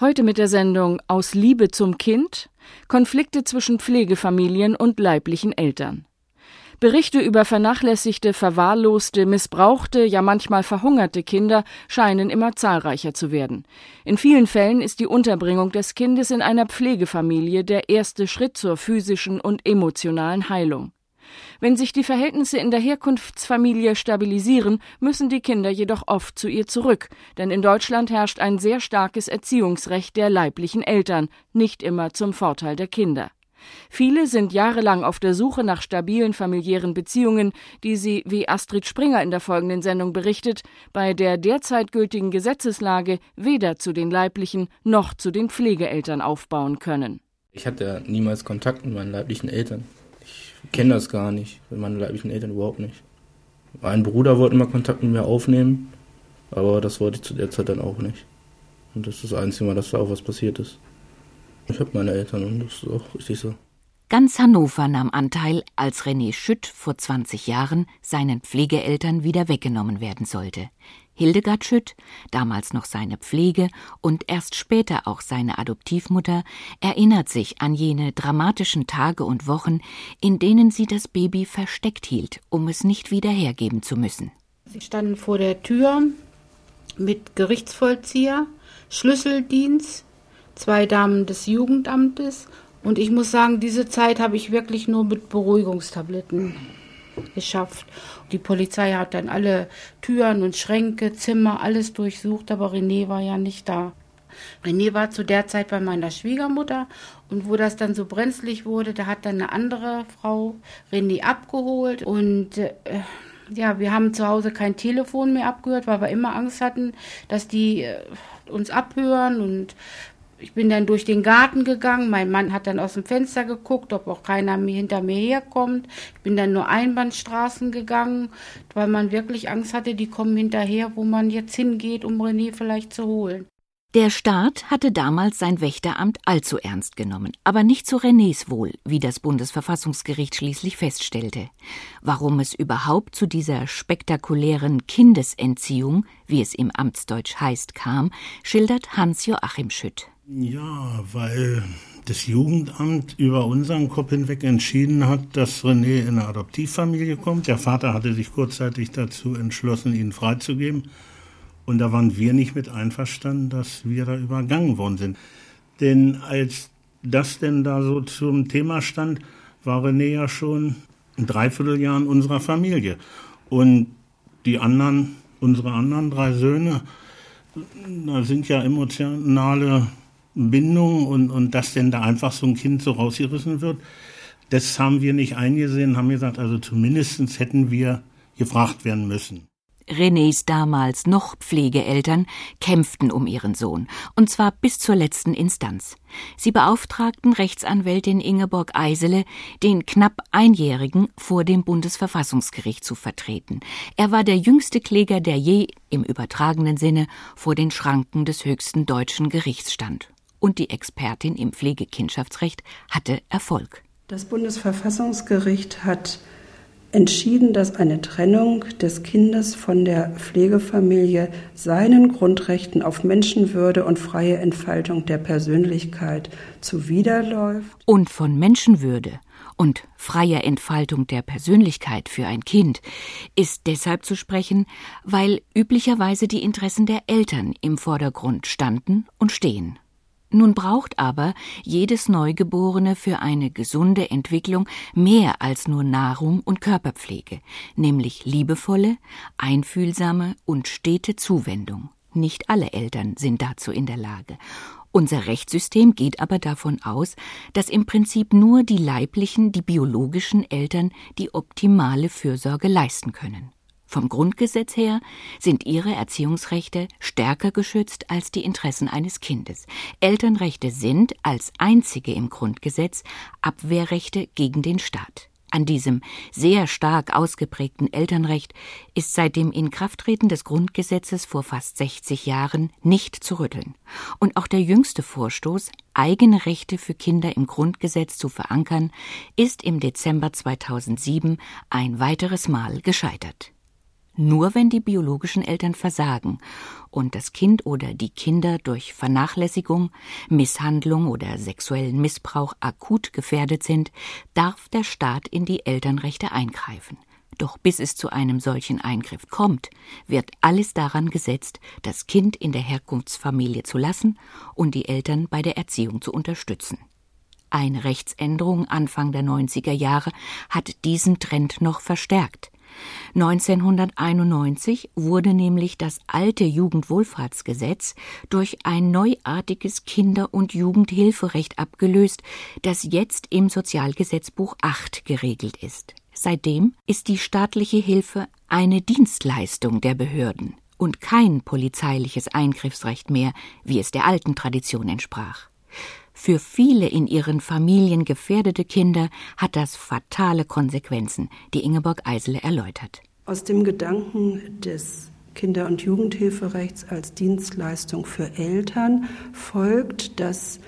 Heute mit der Sendung Aus Liebe zum Kind Konflikte zwischen Pflegefamilien und leiblichen Eltern. Berichte über vernachlässigte, verwahrloste, missbrauchte, ja manchmal verhungerte Kinder scheinen immer zahlreicher zu werden. In vielen Fällen ist die Unterbringung des Kindes in einer Pflegefamilie der erste Schritt zur physischen und emotionalen Heilung. Wenn sich die Verhältnisse in der Herkunftsfamilie stabilisieren, müssen die Kinder jedoch oft zu ihr zurück, denn in Deutschland herrscht ein sehr starkes Erziehungsrecht der leiblichen Eltern, nicht immer zum Vorteil der Kinder. Viele sind jahrelang auf der Suche nach stabilen familiären Beziehungen, die sie, wie Astrid Springer in der folgenden Sendung berichtet, bei der derzeit gültigen Gesetzeslage weder zu den leiblichen noch zu den Pflegeeltern aufbauen können. Ich hatte niemals Kontakt mit meinen leiblichen Eltern kenne das gar nicht, mit meinen leiblichen Eltern überhaupt nicht. Mein Bruder wollte immer Kontakt mit mir aufnehmen, aber das wollte ich zu der Zeit dann auch nicht. Und das ist das einzige Mal, dass da auch was passiert ist. Ich habe meine Eltern und das ist auch richtig so. Ganz Hannover nahm Anteil, als René Schütt vor 20 Jahren seinen Pflegeeltern wieder weggenommen werden sollte. Hildegard Schütt, damals noch seine Pflege und erst später auch seine Adoptivmutter, erinnert sich an jene dramatischen Tage und Wochen, in denen sie das Baby versteckt hielt, um es nicht wieder hergeben zu müssen. Sie standen vor der Tür mit Gerichtsvollzieher, Schlüsseldienst, zwei Damen des Jugendamtes und ich muss sagen, diese Zeit habe ich wirklich nur mit Beruhigungstabletten geschafft. Die Polizei hat dann alle Türen und Schränke, Zimmer, alles durchsucht, aber René war ja nicht da. René war zu der Zeit bei meiner Schwiegermutter und wo das dann so brenzlig wurde, da hat dann eine andere Frau René abgeholt und äh, ja, wir haben zu Hause kein Telefon mehr abgehört, weil wir immer Angst hatten, dass die äh, uns abhören und ich bin dann durch den Garten gegangen. Mein Mann hat dann aus dem Fenster geguckt, ob auch keiner hinter mir herkommt. Ich bin dann nur Einbahnstraßen gegangen, weil man wirklich Angst hatte, die kommen hinterher, wo man jetzt hingeht, um René vielleicht zu holen. Der Staat hatte damals sein Wächteramt allzu ernst genommen, aber nicht zu Renés Wohl, wie das Bundesverfassungsgericht schließlich feststellte. Warum es überhaupt zu dieser spektakulären Kindesentziehung, wie es im Amtsdeutsch heißt, kam, schildert Hans-Joachim Schütt. Ja, weil das Jugendamt über unseren Kopf hinweg entschieden hat, dass René in eine Adoptivfamilie kommt. Der Vater hatte sich kurzzeitig dazu entschlossen, ihn freizugeben. Und da waren wir nicht mit einverstanden, dass wir da übergangen worden sind. Denn als das denn da so zum Thema stand, war René ja schon ein Dreivierteljahr in unserer Familie. Und die anderen, unsere anderen drei Söhne, da sind ja emotionale Bindung und, und dass denn da einfach so ein Kind so rausgerissen wird, das haben wir nicht eingesehen, haben gesagt, also zumindest hätten wir gefragt werden müssen. Renés damals noch Pflegeeltern kämpften um ihren Sohn, und zwar bis zur letzten Instanz. Sie beauftragten Rechtsanwältin Ingeborg Eisele, den knapp Einjährigen vor dem Bundesverfassungsgericht zu vertreten. Er war der jüngste Kläger, der je, im übertragenen Sinne, vor den Schranken des höchsten deutschen Gerichts stand und die Expertin im Pflegekindschaftsrecht hatte Erfolg. Das Bundesverfassungsgericht hat entschieden, dass eine Trennung des Kindes von der Pflegefamilie seinen Grundrechten auf Menschenwürde und freie Entfaltung der Persönlichkeit zuwiderläuft. Und von Menschenwürde und freier Entfaltung der Persönlichkeit für ein Kind ist deshalb zu sprechen, weil üblicherweise die Interessen der Eltern im Vordergrund standen und stehen. Nun braucht aber jedes Neugeborene für eine gesunde Entwicklung mehr als nur Nahrung und Körperpflege, nämlich liebevolle, einfühlsame und stete Zuwendung. Nicht alle Eltern sind dazu in der Lage. Unser Rechtssystem geht aber davon aus, dass im Prinzip nur die leiblichen, die biologischen Eltern die optimale Fürsorge leisten können. Vom Grundgesetz her sind ihre Erziehungsrechte stärker geschützt als die Interessen eines Kindes. Elternrechte sind als einzige im Grundgesetz Abwehrrechte gegen den Staat. An diesem sehr stark ausgeprägten Elternrecht ist seit dem Inkrafttreten des Grundgesetzes vor fast 60 Jahren nicht zu rütteln. Und auch der jüngste Vorstoß, eigene Rechte für Kinder im Grundgesetz zu verankern, ist im Dezember 2007 ein weiteres Mal gescheitert. Nur wenn die biologischen Eltern versagen und das Kind oder die Kinder durch Vernachlässigung, Misshandlung oder sexuellen Missbrauch akut gefährdet sind, darf der Staat in die Elternrechte eingreifen. Doch bis es zu einem solchen Eingriff kommt, wird alles daran gesetzt, das Kind in der Herkunftsfamilie zu lassen und die Eltern bei der Erziehung zu unterstützen. Eine Rechtsänderung Anfang der 90er Jahre hat diesen Trend noch verstärkt. 1991 wurde nämlich das alte Jugendwohlfahrtsgesetz durch ein neuartiges Kinder- und Jugendhilferecht abgelöst, das jetzt im Sozialgesetzbuch 8 geregelt ist. Seitdem ist die staatliche Hilfe eine Dienstleistung der Behörden und kein polizeiliches Eingriffsrecht mehr, wie es der alten Tradition entsprach. Für viele in ihren Familien gefährdete Kinder hat das fatale Konsequenzen, die Ingeborg Eisele erläutert. Aus dem Gedanken des Kinder- und Jugendhilferechts als Dienstleistung für Eltern folgt, dass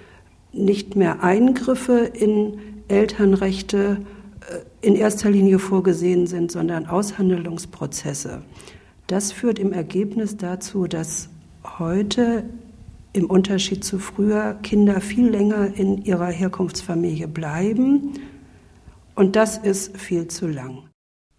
nicht mehr Eingriffe in Elternrechte äh, in erster Linie vorgesehen sind, sondern Aushandlungsprozesse. Das führt im Ergebnis dazu, dass heute im Unterschied zu früher Kinder viel länger in ihrer Herkunftsfamilie bleiben. Und das ist viel zu lang.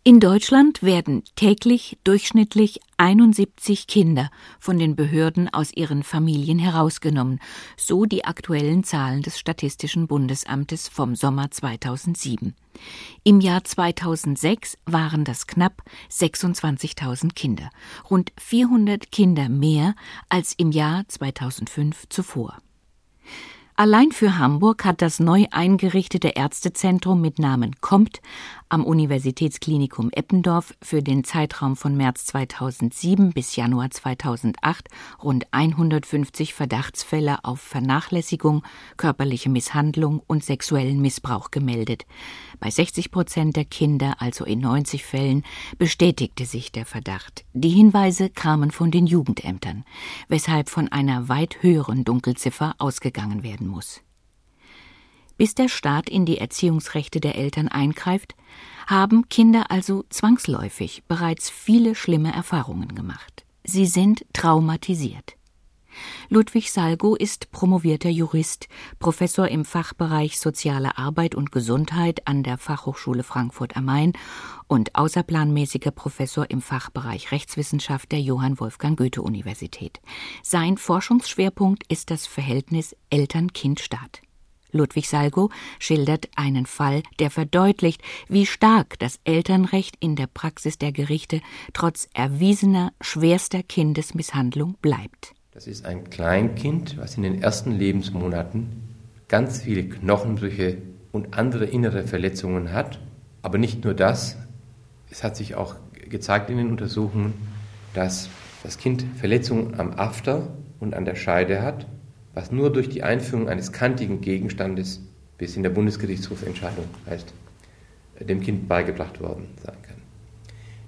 In Deutschland werden täglich durchschnittlich 71 Kinder von den Behörden aus ihren Familien herausgenommen, so die aktuellen Zahlen des Statistischen Bundesamtes vom Sommer 2007. Im Jahr 2006 waren das knapp 26.000 Kinder, rund 400 Kinder mehr als im Jahr 2005 zuvor. Allein für Hamburg hat das neu eingerichtete Ärztezentrum mit Namen Kommt am Universitätsklinikum Eppendorf für den Zeitraum von März 2007 bis Januar 2008 rund 150 Verdachtsfälle auf Vernachlässigung, körperliche Misshandlung und sexuellen Missbrauch gemeldet. Bei 60 Prozent der Kinder, also in 90 Fällen, bestätigte sich der Verdacht. Die Hinweise kamen von den Jugendämtern, weshalb von einer weit höheren Dunkelziffer ausgegangen werden muss. Bis der Staat in die Erziehungsrechte der Eltern eingreift, haben Kinder also zwangsläufig bereits viele schlimme Erfahrungen gemacht. Sie sind traumatisiert. Ludwig Salgo ist promovierter Jurist, Professor im Fachbereich Soziale Arbeit und Gesundheit an der Fachhochschule Frankfurt am Main und außerplanmäßiger Professor im Fachbereich Rechtswissenschaft der Johann Wolfgang Goethe Universität. Sein Forschungsschwerpunkt ist das Verhältnis Eltern-Kind-Staat. Ludwig Salgo schildert einen Fall, der verdeutlicht, wie stark das Elternrecht in der Praxis der Gerichte trotz erwiesener schwerster Kindesmisshandlung bleibt. Das ist ein Kleinkind, was in den ersten Lebensmonaten ganz viele Knochenbrüche und andere innere Verletzungen hat. Aber nicht nur das, es hat sich auch gezeigt in den Untersuchungen, dass das Kind Verletzungen am After und an der Scheide hat, was nur durch die Einführung eines kantigen Gegenstandes bis in der Bundesgerichtshofentscheidung heißt, dem Kind beigebracht worden sein kann.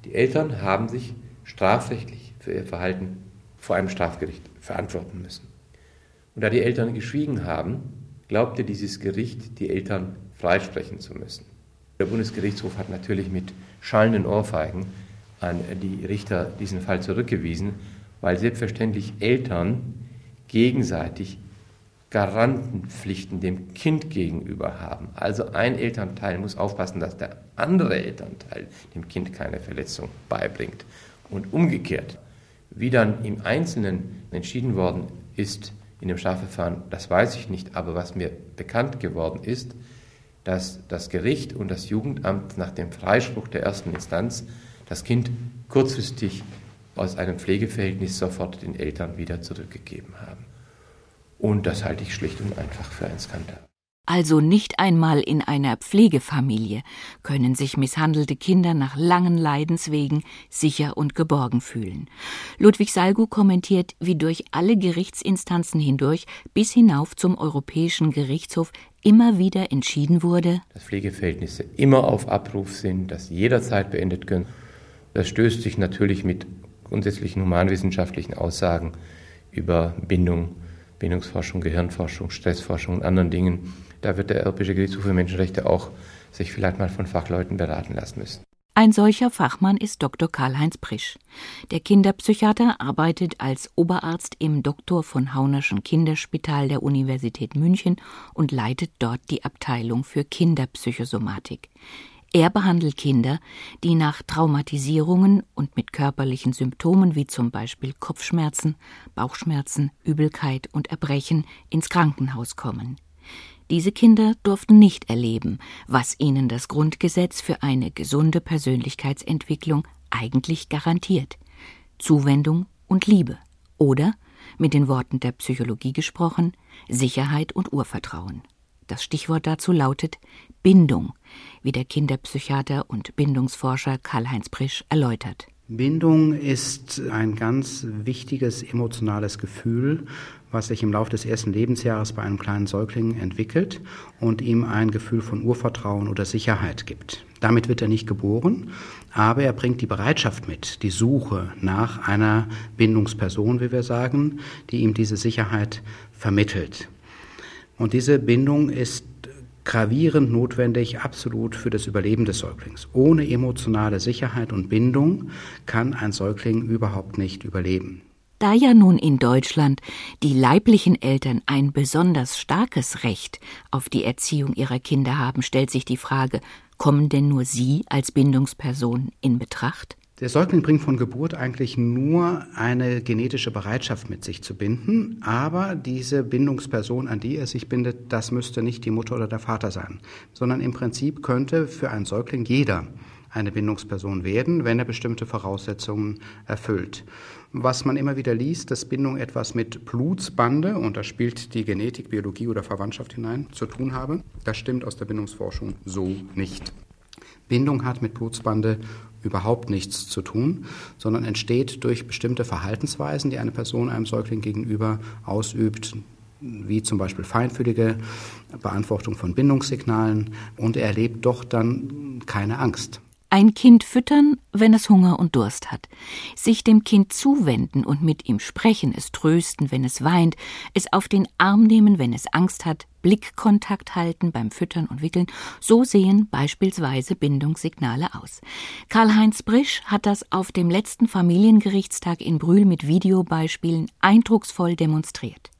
Die Eltern haben sich strafrechtlich für ihr Verhalten vor einem Strafgericht verantworten müssen. Und da die Eltern geschwiegen haben, glaubte dieses Gericht, die Eltern freisprechen zu müssen. Der Bundesgerichtshof hat natürlich mit schallenden Ohrfeigen an die Richter diesen Fall zurückgewiesen, weil selbstverständlich Eltern gegenseitig Garantenpflichten dem Kind gegenüber haben. Also ein Elternteil muss aufpassen, dass der andere Elternteil dem Kind keine Verletzung beibringt. Und umgekehrt, wie dann im Einzelnen entschieden worden ist in dem Strafverfahren, das weiß ich nicht, aber was mir bekannt geworden ist, dass das Gericht und das Jugendamt nach dem Freispruch der ersten Instanz das Kind kurzfristig aus einem Pflegeverhältnis sofort den Eltern wieder zurückgegeben haben. Und das halte ich schlicht und einfach für ein Skandal. Also nicht einmal in einer Pflegefamilie können sich misshandelte Kinder nach langen Leidenswegen sicher und geborgen fühlen. Ludwig Salgu kommentiert, wie durch alle Gerichtsinstanzen hindurch bis hinauf zum Europäischen Gerichtshof immer wieder entschieden wurde, dass Pflegeverhältnisse immer auf Abruf sind, dass jederzeit beendet können. Das stößt sich natürlich mit grundsätzlichen humanwissenschaftlichen Aussagen über Bindung, Bindungsforschung, Gehirnforschung, Stressforschung und anderen Dingen da wird der Europäische Gerichtshof für Menschenrechte auch sich vielleicht mal von Fachleuten beraten lassen müssen. Ein solcher Fachmann ist Dr. Karl-Heinz Prisch. Der Kinderpsychiater arbeitet als Oberarzt im Dr. von Haunerschen Kinderspital der Universität München und leitet dort die Abteilung für Kinderpsychosomatik. Er behandelt Kinder, die nach Traumatisierungen und mit körperlichen Symptomen wie zum Beispiel Kopfschmerzen, Bauchschmerzen, Übelkeit und Erbrechen ins Krankenhaus kommen. Diese Kinder durften nicht erleben, was ihnen das Grundgesetz für eine gesunde Persönlichkeitsentwicklung eigentlich garantiert Zuwendung und Liebe oder, mit den Worten der Psychologie gesprochen, Sicherheit und Urvertrauen. Das Stichwort dazu lautet Bindung, wie der Kinderpsychiater und Bindungsforscher Karl-Heinz Prisch erläutert. Bindung ist ein ganz wichtiges emotionales Gefühl, was sich im Laufe des ersten Lebensjahres bei einem kleinen Säugling entwickelt und ihm ein Gefühl von Urvertrauen oder Sicherheit gibt. Damit wird er nicht geboren, aber er bringt die Bereitschaft mit, die Suche nach einer Bindungsperson, wie wir sagen, die ihm diese Sicherheit vermittelt. Und diese Bindung ist gravierend notwendig, absolut für das Überleben des Säuglings. Ohne emotionale Sicherheit und Bindung kann ein Säugling überhaupt nicht überleben. Da ja nun in Deutschland die leiblichen Eltern ein besonders starkes Recht auf die Erziehung ihrer Kinder haben, stellt sich die Frage, kommen denn nur sie als Bindungsperson in Betracht? Der Säugling bringt von Geburt eigentlich nur eine genetische Bereitschaft mit sich zu binden, aber diese Bindungsperson, an die er sich bindet, das müsste nicht die Mutter oder der Vater sein, sondern im Prinzip könnte für einen Säugling jeder eine Bindungsperson werden, wenn er bestimmte Voraussetzungen erfüllt. Was man immer wieder liest, dass Bindung etwas mit Blutsbande, und da spielt die Genetik, Biologie oder Verwandtschaft hinein, zu tun habe. Das stimmt aus der Bindungsforschung so nicht. Bindung hat mit Blutsbande überhaupt nichts zu tun, sondern entsteht durch bestimmte Verhaltensweisen, die eine Person einem Säugling gegenüber ausübt, wie zum Beispiel feinfühlige Beantwortung von Bindungssignalen und er erlebt doch dann keine Angst. Ein Kind füttern, wenn es Hunger und Durst hat, sich dem Kind zuwenden und mit ihm sprechen, es trösten, wenn es weint, es auf den Arm nehmen, wenn es Angst hat, Blickkontakt halten beim Füttern und Wickeln, so sehen beispielsweise Bindungssignale aus. Karl-Heinz Brisch hat das auf dem letzten Familiengerichtstag in Brühl mit Videobeispielen eindrucksvoll demonstriert.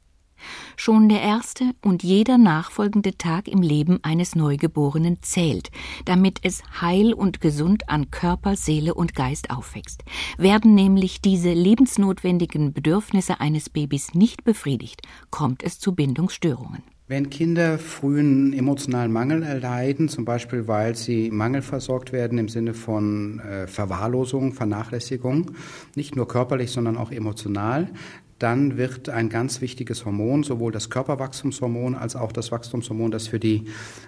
Schon der erste und jeder nachfolgende Tag im Leben eines Neugeborenen zählt, damit es heil und gesund an Körper, Seele und Geist aufwächst. Werden nämlich diese lebensnotwendigen Bedürfnisse eines Babys nicht befriedigt, kommt es zu Bindungsstörungen. Wenn Kinder frühen emotionalen Mangel erleiden, zum Beispiel weil sie mangelversorgt werden im Sinne von äh, Verwahrlosung, Vernachlässigung, nicht nur körperlich, sondern auch emotional, dann wird ein ganz wichtiges Hormon, sowohl das Körperwachstumshormon als auch das Wachstumshormon, das für die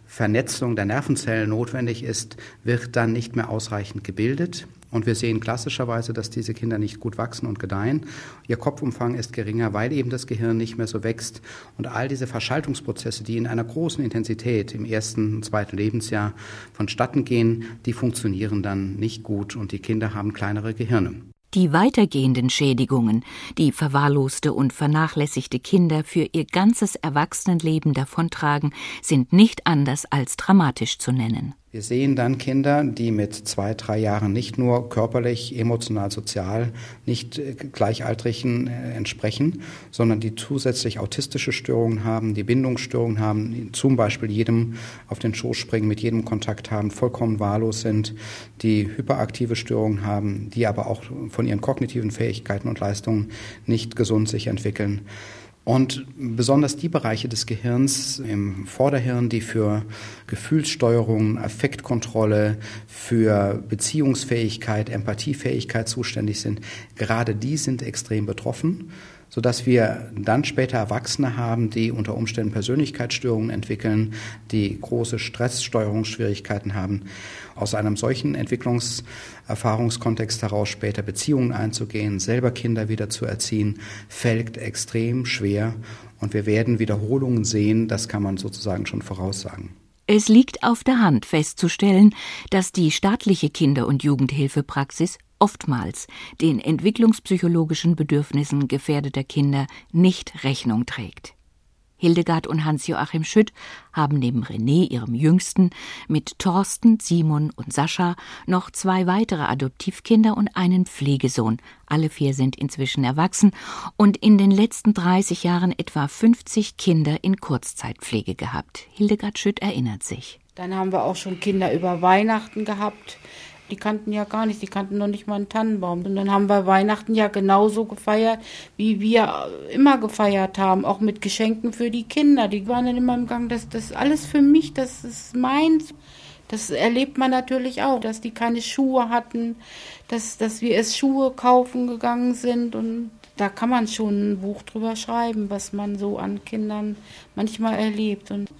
Vernetzung der Nervenzellen notwendig ist, wird dann nicht mehr ausreichend gebildet. Und wir sehen klassischerweise, dass diese Kinder nicht gut wachsen und gedeihen. Ihr Kopfumfang ist geringer, weil eben das Gehirn nicht mehr so wächst. Und all diese Verschaltungsprozesse, die in einer großen Intensität im ersten und zweiten Lebensjahr vonstatten gehen, die funktionieren dann nicht gut und die Kinder haben kleinere Gehirne. Die weitergehenden Schädigungen, die verwahrloste und vernachlässigte Kinder für ihr ganzes Erwachsenenleben davontragen, sind nicht anders als dramatisch zu nennen. Wir sehen dann Kinder, die mit zwei, drei Jahren nicht nur körperlich, emotional, sozial nicht äh, Gleichaltrigen äh, entsprechen, sondern die zusätzlich autistische Störungen haben, die Bindungsstörungen haben, zum Beispiel jedem auf den Schoß springen, mit jedem Kontakt haben, vollkommen wahllos sind, die hyperaktive Störungen haben, die aber auch von ihren kognitiven Fähigkeiten und Leistungen nicht gesund sich entwickeln. Und besonders die Bereiche des Gehirns im Vorderhirn, die für Gefühlssteuerung, Affektkontrolle, für Beziehungsfähigkeit, Empathiefähigkeit zuständig sind, gerade die sind extrem betroffen sodass wir dann später Erwachsene haben, die unter Umständen Persönlichkeitsstörungen entwickeln, die große Stresssteuerungsschwierigkeiten haben. Aus einem solchen Entwicklungserfahrungskontext heraus später Beziehungen einzugehen, selber Kinder wieder zu erziehen, fällt extrem schwer und wir werden Wiederholungen sehen, das kann man sozusagen schon voraussagen. Es liegt auf der Hand festzustellen, dass die staatliche Kinder- und Jugendhilfepraxis oftmals den entwicklungspsychologischen Bedürfnissen gefährdeter Kinder nicht Rechnung trägt. Hildegard und Hans-Joachim Schütt haben neben René, ihrem Jüngsten, mit Thorsten, Simon und Sascha noch zwei weitere Adoptivkinder und einen Pflegesohn. Alle vier sind inzwischen erwachsen und in den letzten 30 Jahren etwa 50 Kinder in Kurzzeitpflege gehabt. Hildegard Schütt erinnert sich. Dann haben wir auch schon Kinder über Weihnachten gehabt. Die kannten ja gar nicht, die kannten noch nicht mal einen Tannenbaum. Und dann haben wir Weihnachten ja genauso gefeiert, wie wir immer gefeiert haben, auch mit Geschenken für die Kinder. Die waren dann immer im Gang, das, das ist alles für mich, das ist meins. Das erlebt man natürlich auch, dass die keine Schuhe hatten, dass, dass wir erst Schuhe kaufen gegangen sind und da kann man schon ein Buch drüber schreiben, was man so an Kindern manchmal erlebt. Und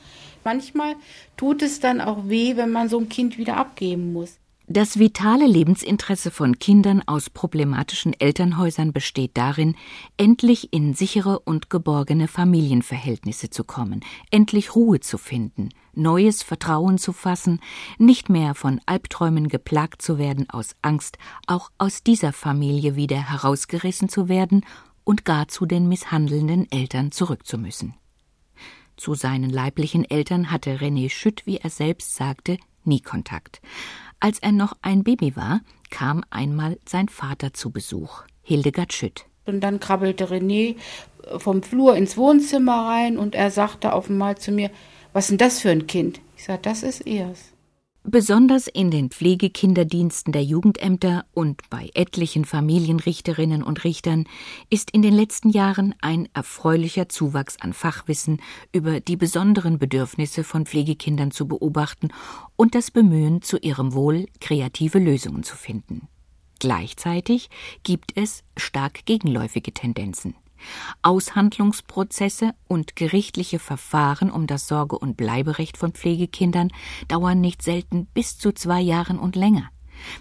manchmal tut es dann auch weh, wenn man so ein Kind wieder abgeben muss. Das vitale Lebensinteresse von Kindern aus problematischen Elternhäusern besteht darin, endlich in sichere und geborgene Familienverhältnisse zu kommen, endlich Ruhe zu finden, neues Vertrauen zu fassen, nicht mehr von Albträumen geplagt zu werden aus Angst, auch aus dieser Familie wieder herausgerissen zu werden und gar zu den misshandelnden Eltern zurückzumüssen. Zu seinen leiblichen Eltern hatte René Schütt, wie er selbst sagte, nie Kontakt. Als er noch ein Baby war, kam einmal sein Vater zu Besuch, Hildegard Schütt. Und dann krabbelte René vom Flur ins Wohnzimmer rein und er sagte auf einmal zu mir, was ist denn das für ein Kind? Ich sagte, das ist ehrs. Besonders in den Pflegekinderdiensten der Jugendämter und bei etlichen Familienrichterinnen und Richtern ist in den letzten Jahren ein erfreulicher Zuwachs an Fachwissen über die besonderen Bedürfnisse von Pflegekindern zu beobachten und das Bemühen, zu ihrem Wohl kreative Lösungen zu finden. Gleichzeitig gibt es stark gegenläufige Tendenzen. Aushandlungsprozesse und gerichtliche Verfahren um das Sorge- und Bleiberecht von Pflegekindern dauern nicht selten bis zu zwei Jahren und länger.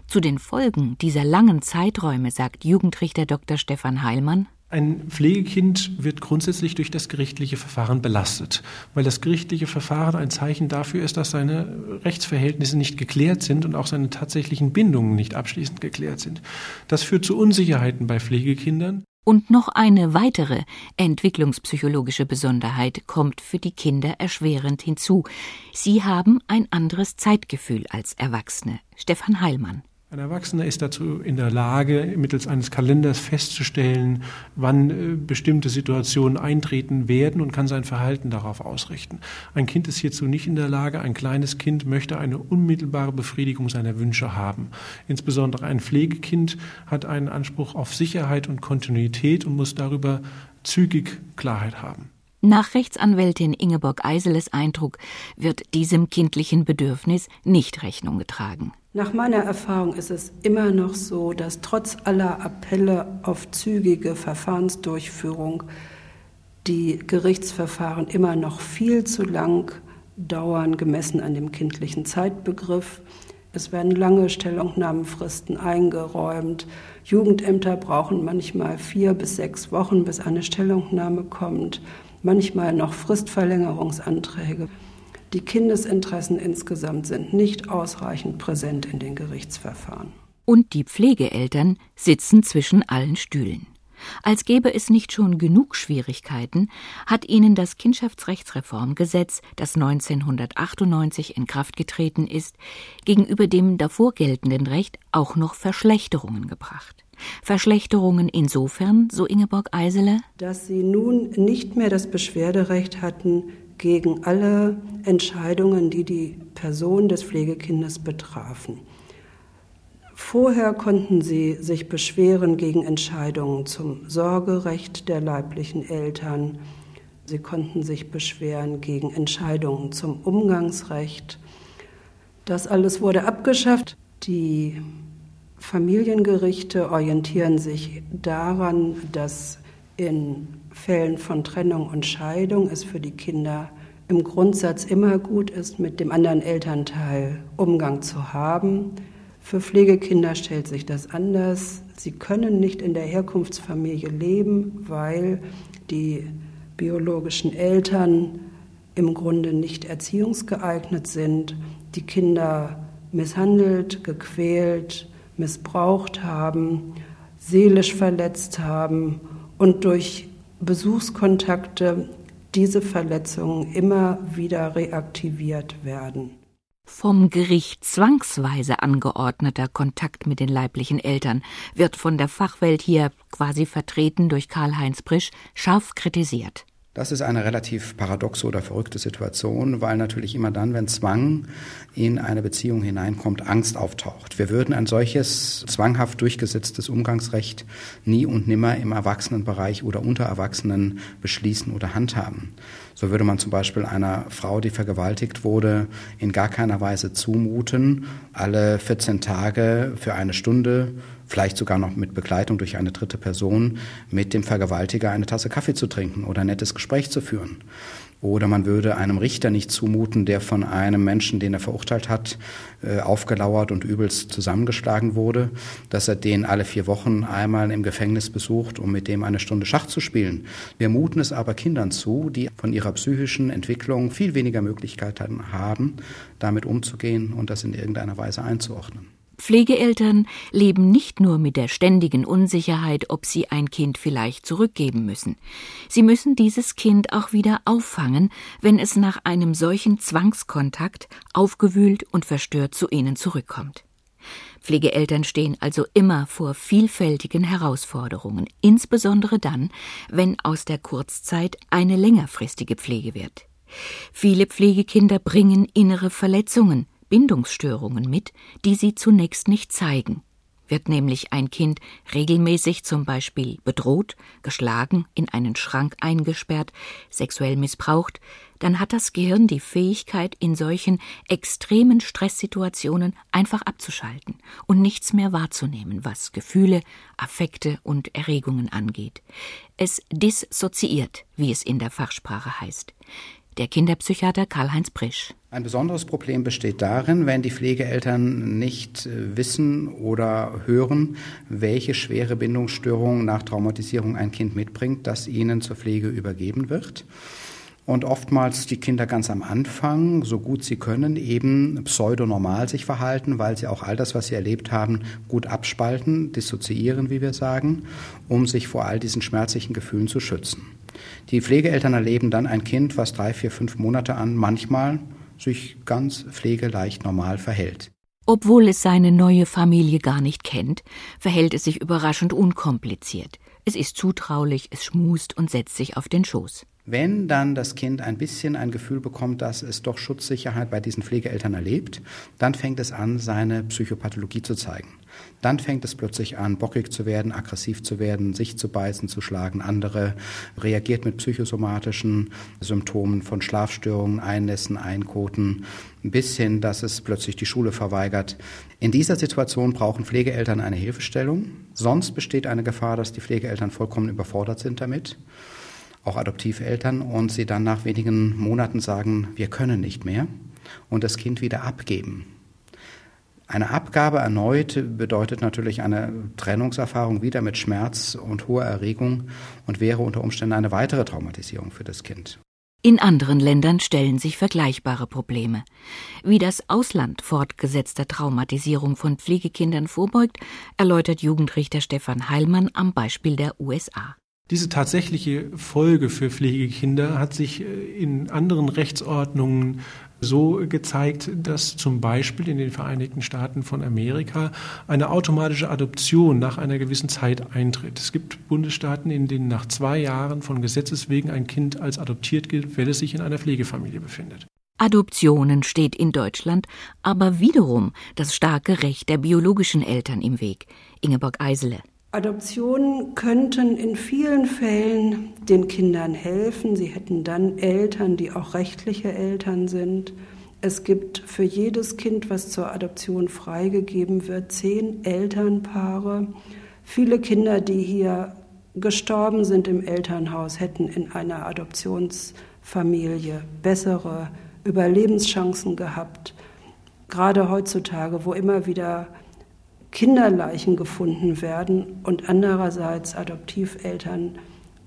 Zu den Folgen dieser langen Zeiträume sagt Jugendrichter Dr. Stefan Heilmann ein Pflegekind wird grundsätzlich durch das gerichtliche Verfahren belastet, weil das gerichtliche Verfahren ein Zeichen dafür ist, dass seine Rechtsverhältnisse nicht geklärt sind und auch seine tatsächlichen Bindungen nicht abschließend geklärt sind. Das führt zu Unsicherheiten bei Pflegekindern. Und noch eine weitere entwicklungspsychologische Besonderheit kommt für die Kinder erschwerend hinzu. Sie haben ein anderes Zeitgefühl als Erwachsene. Stefan Heilmann. Ein Erwachsener ist dazu in der Lage, mittels eines Kalenders festzustellen, wann äh, bestimmte Situationen eintreten werden und kann sein Verhalten darauf ausrichten. Ein Kind ist hierzu nicht in der Lage. Ein kleines Kind möchte eine unmittelbare Befriedigung seiner Wünsche haben. Insbesondere ein Pflegekind hat einen Anspruch auf Sicherheit und Kontinuität und muss darüber zügig Klarheit haben. Nach Rechtsanwältin Ingeborg Eiseles Eindruck wird diesem kindlichen Bedürfnis nicht Rechnung getragen. Nach meiner Erfahrung ist es immer noch so, dass trotz aller Appelle auf zügige Verfahrensdurchführung die Gerichtsverfahren immer noch viel zu lang dauern, gemessen an dem kindlichen Zeitbegriff. Es werden lange Stellungnahmenfristen eingeräumt. Jugendämter brauchen manchmal vier bis sechs Wochen, bis eine Stellungnahme kommt. Manchmal noch Fristverlängerungsanträge. Die Kindesinteressen insgesamt sind nicht ausreichend präsent in den Gerichtsverfahren. Und die Pflegeeltern sitzen zwischen allen Stühlen. Als gäbe es nicht schon genug Schwierigkeiten, hat ihnen das Kindschaftsrechtsreformgesetz, das 1998 in Kraft getreten ist, gegenüber dem davor geltenden Recht auch noch Verschlechterungen gebracht. Verschlechterungen insofern, so Ingeborg Eisele, dass sie nun nicht mehr das Beschwerderecht hatten gegen alle Entscheidungen, die die Person des Pflegekindes betrafen. Vorher konnten sie sich beschweren gegen Entscheidungen zum Sorgerecht der leiblichen Eltern. Sie konnten sich beschweren gegen Entscheidungen zum Umgangsrecht. Das alles wurde abgeschafft. Die Familiengerichte orientieren sich daran, dass in Fällen von Trennung und Scheidung es für die Kinder im Grundsatz immer gut ist, mit dem anderen Elternteil Umgang zu haben. Für Pflegekinder stellt sich das anders. Sie können nicht in der Herkunftsfamilie leben, weil die biologischen Eltern im Grunde nicht erziehungsgeeignet sind, die Kinder misshandelt, gequält, missbraucht haben, seelisch verletzt haben und durch Besuchskontakte diese Verletzungen immer wieder reaktiviert werden. Vom Gericht zwangsweise angeordneter Kontakt mit den leiblichen Eltern wird von der Fachwelt hier quasi vertreten durch Karl-Heinz Prisch scharf kritisiert. Das ist eine relativ paradoxe oder verrückte Situation, weil natürlich immer dann, wenn Zwang in eine Beziehung hineinkommt, Angst auftaucht. Wir würden ein solches zwanghaft durchgesetztes Umgangsrecht nie und nimmer im Erwachsenenbereich oder unter Erwachsenen beschließen oder handhaben. So würde man zum Beispiel einer Frau, die vergewaltigt wurde, in gar keiner Weise zumuten, alle 14 Tage für eine Stunde vielleicht sogar noch mit Begleitung durch eine dritte Person, mit dem Vergewaltiger eine Tasse Kaffee zu trinken oder ein nettes Gespräch zu führen. Oder man würde einem Richter nicht zumuten, der von einem Menschen, den er verurteilt hat, äh, aufgelauert und übelst zusammengeschlagen wurde, dass er den alle vier Wochen einmal im Gefängnis besucht, um mit dem eine Stunde Schach zu spielen. Wir muten es aber Kindern zu, die von ihrer psychischen Entwicklung viel weniger Möglichkeiten haben, damit umzugehen und das in irgendeiner Weise einzuordnen. Pflegeeltern leben nicht nur mit der ständigen Unsicherheit, ob sie ein Kind vielleicht zurückgeben müssen. Sie müssen dieses Kind auch wieder auffangen, wenn es nach einem solchen Zwangskontakt aufgewühlt und verstört zu ihnen zurückkommt. Pflegeeltern stehen also immer vor vielfältigen Herausforderungen, insbesondere dann, wenn aus der Kurzzeit eine längerfristige Pflege wird. Viele Pflegekinder bringen innere Verletzungen, Bindungsstörungen mit, die sie zunächst nicht zeigen. Wird nämlich ein Kind regelmäßig zum Beispiel bedroht, geschlagen, in einen Schrank eingesperrt, sexuell missbraucht, dann hat das Gehirn die Fähigkeit, in solchen extremen Stresssituationen einfach abzuschalten und nichts mehr wahrzunehmen, was Gefühle, Affekte und Erregungen angeht. Es dissoziiert, wie es in der Fachsprache heißt der Kinderpsychiater Karl-Heinz Prisch. Ein besonderes Problem besteht darin, wenn die Pflegeeltern nicht äh, wissen oder hören, welche schwere Bindungsstörung nach Traumatisierung ein Kind mitbringt, das ihnen zur Pflege übergeben wird. Und oftmals die Kinder ganz am Anfang, so gut sie können, eben pseudonormal sich verhalten, weil sie auch all das, was sie erlebt haben, gut abspalten, dissoziieren, wie wir sagen, um sich vor all diesen schmerzlichen Gefühlen zu schützen. Die Pflegeeltern erleben dann ein Kind, was drei, vier, fünf Monate an manchmal sich ganz pflegeleicht normal verhält. Obwohl es seine neue Familie gar nicht kennt, verhält es sich überraschend unkompliziert. Es ist zutraulich, es schmust und setzt sich auf den Schoß. Wenn dann das Kind ein bisschen ein Gefühl bekommt, dass es doch Schutzsicherheit bei diesen Pflegeeltern erlebt, dann fängt es an, seine Psychopathologie zu zeigen. Dann fängt es plötzlich an, bockig zu werden, aggressiv zu werden, sich zu beißen, zu schlagen, andere, reagiert mit psychosomatischen Symptomen von Schlafstörungen, Einnässen, Einkoten, bis hin, dass es plötzlich die Schule verweigert. In dieser Situation brauchen Pflegeeltern eine Hilfestellung. Sonst besteht eine Gefahr, dass die Pflegeeltern vollkommen überfordert sind damit auch Adoptiveltern, und sie dann nach wenigen Monaten sagen, wir können nicht mehr und das Kind wieder abgeben. Eine Abgabe erneut bedeutet natürlich eine Trennungserfahrung wieder mit Schmerz und hoher Erregung und wäre unter Umständen eine weitere Traumatisierung für das Kind. In anderen Ländern stellen sich vergleichbare Probleme. Wie das Ausland fortgesetzter Traumatisierung von Pflegekindern vorbeugt, erläutert Jugendrichter Stefan Heilmann am Beispiel der USA. Diese tatsächliche Folge für Pflegekinder hat sich äh, in anderen Rechtsordnungen so gezeigt, dass zum Beispiel in den Vereinigten Staaten von Amerika eine automatische Adoption nach einer gewissen Zeit eintritt. Es gibt Bundesstaaten, in denen nach zwei Jahren von Gesetzes wegen ein Kind als adoptiert gilt, wenn es sich in einer Pflegefamilie befindet. Adoptionen steht in Deutschland aber wiederum das starke Recht der biologischen Eltern im Weg. Ingeborg Eisele. Adoptionen könnten in vielen Fällen den Kindern helfen. Sie hätten dann Eltern, die auch rechtliche Eltern sind. Es gibt für jedes Kind, was zur Adoption freigegeben wird, zehn Elternpaare. Viele Kinder, die hier gestorben sind im Elternhaus, hätten in einer Adoptionsfamilie bessere Überlebenschancen gehabt. Gerade heutzutage, wo immer wieder Kinderleichen gefunden werden und andererseits Adoptiveltern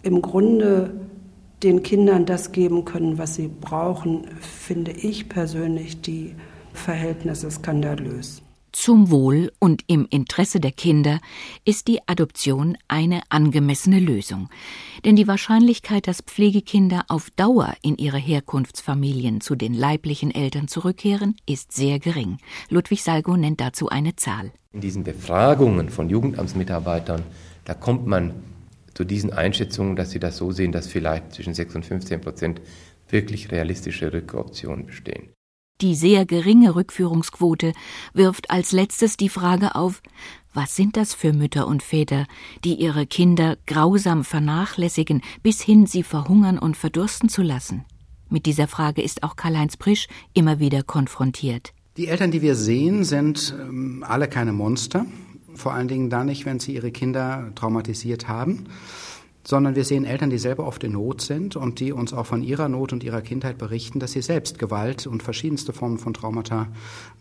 im Grunde den Kindern das geben können, was sie brauchen, finde ich persönlich die Verhältnisse skandalös. Zum Wohl und im Interesse der Kinder ist die Adoption eine angemessene Lösung. Denn die Wahrscheinlichkeit, dass Pflegekinder auf Dauer in ihre Herkunftsfamilien zu den leiblichen Eltern zurückkehren, ist sehr gering. Ludwig Salgo nennt dazu eine Zahl. In diesen Befragungen von Jugendamtsmitarbeitern, da kommt man zu diesen Einschätzungen, dass sie das so sehen, dass vielleicht zwischen 6 und 15 Prozent wirklich realistische Rückoptionen bestehen. Die sehr geringe Rückführungsquote wirft als letztes die Frage auf, was sind das für Mütter und Väter, die ihre Kinder grausam vernachlässigen, bis hin sie verhungern und verdursten zu lassen? Mit dieser Frage ist auch Karl-Heinz Prisch immer wieder konfrontiert. Die Eltern, die wir sehen, sind ähm, alle keine Monster. Vor allen Dingen dann nicht, wenn sie ihre Kinder traumatisiert haben sondern wir sehen Eltern, die selber oft in Not sind und die uns auch von ihrer Not und ihrer Kindheit berichten, dass sie selbst Gewalt und verschiedenste Formen von Traumata,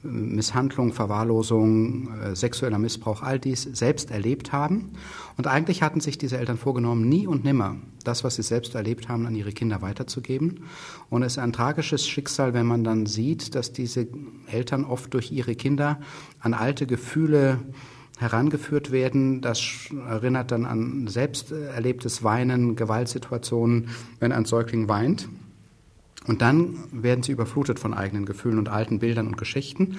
äh, Misshandlung, Verwahrlosung, äh, sexueller Missbrauch, all dies selbst erlebt haben. Und eigentlich hatten sich diese Eltern vorgenommen, nie und nimmer das, was sie selbst erlebt haben, an ihre Kinder weiterzugeben. Und es ist ein tragisches Schicksal, wenn man dann sieht, dass diese Eltern oft durch ihre Kinder an alte Gefühle herangeführt werden. Das erinnert dann an selbst erlebtes Weinen, Gewaltsituationen, wenn ein Säugling weint. Und dann werden sie überflutet von eigenen Gefühlen und alten Bildern und Geschichten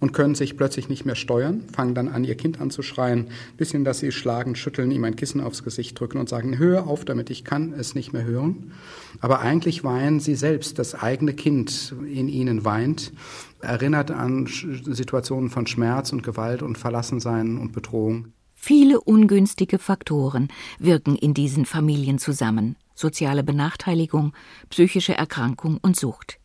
und können sich plötzlich nicht mehr steuern, fangen dann an, ihr Kind anzuschreien, bis hin, dass sie schlagen, schütteln, ihm ein Kissen aufs Gesicht drücken und sagen, hör auf damit, ich kann es nicht mehr hören. Aber eigentlich weinen sie selbst, das eigene Kind in ihnen weint, erinnert an Situationen von Schmerz und Gewalt und Verlassensein und Bedrohung. Viele ungünstige Faktoren wirken in diesen Familien zusammen. Soziale Benachteiligung, psychische Erkrankung und Sucht.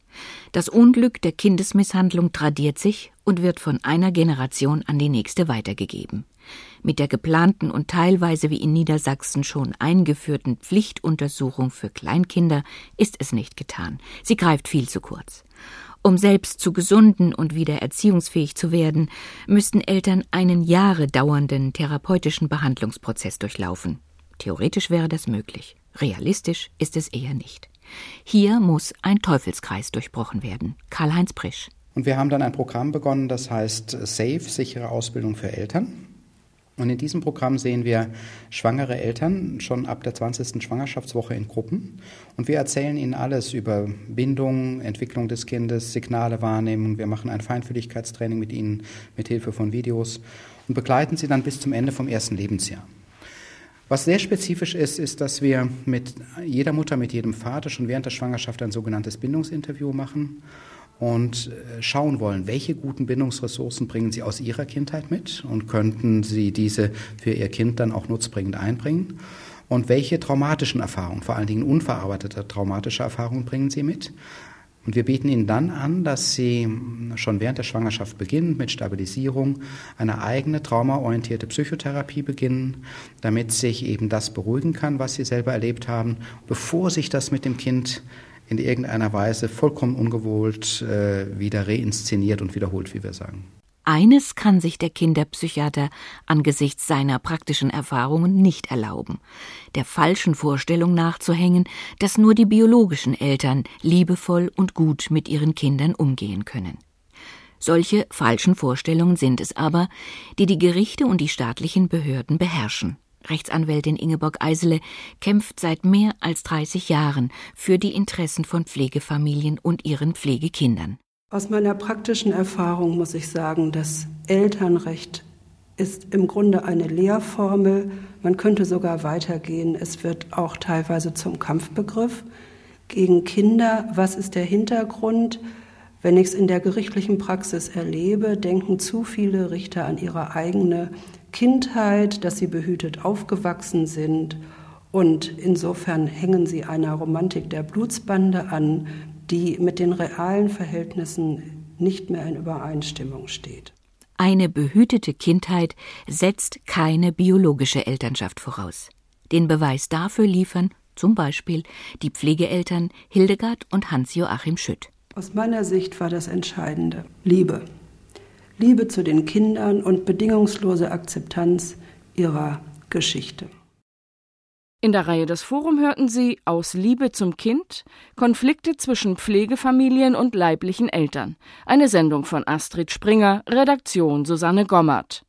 Das Unglück der Kindesmisshandlung tradiert sich und wird von einer Generation an die nächste weitergegeben. Mit der geplanten und teilweise wie in Niedersachsen schon eingeführten Pflichtuntersuchung für Kleinkinder ist es nicht getan. Sie greift viel zu kurz. Um selbst zu gesunden und wieder erziehungsfähig zu werden, müssten Eltern einen Jahre dauernden therapeutischen Behandlungsprozess durchlaufen. Theoretisch wäre das möglich. Realistisch ist es eher nicht. Hier muss ein Teufelskreis durchbrochen werden. Karl-Heinz Prisch. Und wir haben dann ein Programm begonnen, das heißt SAFE, sichere Ausbildung für Eltern. Und in diesem Programm sehen wir schwangere Eltern schon ab der 20. Schwangerschaftswoche in Gruppen. Und wir erzählen ihnen alles über Bindung, Entwicklung des Kindes, Signale wahrnehmen. Wir machen ein Feinfühligkeitstraining mit ihnen mit Hilfe von Videos und begleiten sie dann bis zum Ende vom ersten Lebensjahr. Was sehr spezifisch ist, ist, dass wir mit jeder Mutter, mit jedem Vater schon während der Schwangerschaft ein sogenanntes Bindungsinterview machen und äh, schauen wollen, welche guten Bindungsressourcen bringen Sie aus Ihrer Kindheit mit und könnten Sie diese für Ihr Kind dann auch nutzbringend einbringen. Und welche traumatischen Erfahrungen, vor allen Dingen unverarbeitete traumatische Erfahrungen bringen Sie mit? Und wir bieten Ihnen dann an, dass Sie schon während der Schwangerschaft beginnen mit Stabilisierung eine eigene traumaorientierte Psychotherapie beginnen, damit sich eben das beruhigen kann, was Sie selber erlebt haben, bevor sich das mit dem Kind in irgendeiner Weise vollkommen ungewohnt äh, wieder reinszeniert und wiederholt, wie wir sagen. Eines kann sich der Kinderpsychiater angesichts seiner praktischen Erfahrungen nicht erlauben, der falschen Vorstellung nachzuhängen, dass nur die biologischen Eltern liebevoll und gut mit ihren Kindern umgehen können. Solche falschen Vorstellungen sind es aber, die die Gerichte und die staatlichen Behörden beherrschen. Rechtsanwältin Ingeborg Eisele kämpft seit mehr als 30 Jahren für die Interessen von Pflegefamilien und ihren Pflegekindern. Aus meiner praktischen Erfahrung muss ich sagen, das Elternrecht ist im Grunde eine Lehrformel. Man könnte sogar weitergehen. Es wird auch teilweise zum Kampfbegriff gegen Kinder. Was ist der Hintergrund? Wenn ich es in der gerichtlichen Praxis erlebe, denken zu viele Richter an ihre eigene Kindheit, dass sie behütet aufgewachsen sind. Und insofern hängen sie einer Romantik der Blutsbande an, die mit den realen Verhältnissen nicht mehr in Übereinstimmung steht. Eine behütete Kindheit setzt keine biologische Elternschaft voraus. Den Beweis dafür liefern zum Beispiel die Pflegeeltern Hildegard und Hans-Joachim Schütt. Aus meiner Sicht war das Entscheidende Liebe. Liebe zu den Kindern und bedingungslose Akzeptanz ihrer Geschichte. In der Reihe Das Forum hörten Sie Aus Liebe zum Kind Konflikte zwischen Pflegefamilien und leiblichen Eltern. Eine Sendung von Astrid Springer, Redaktion Susanne Gommert.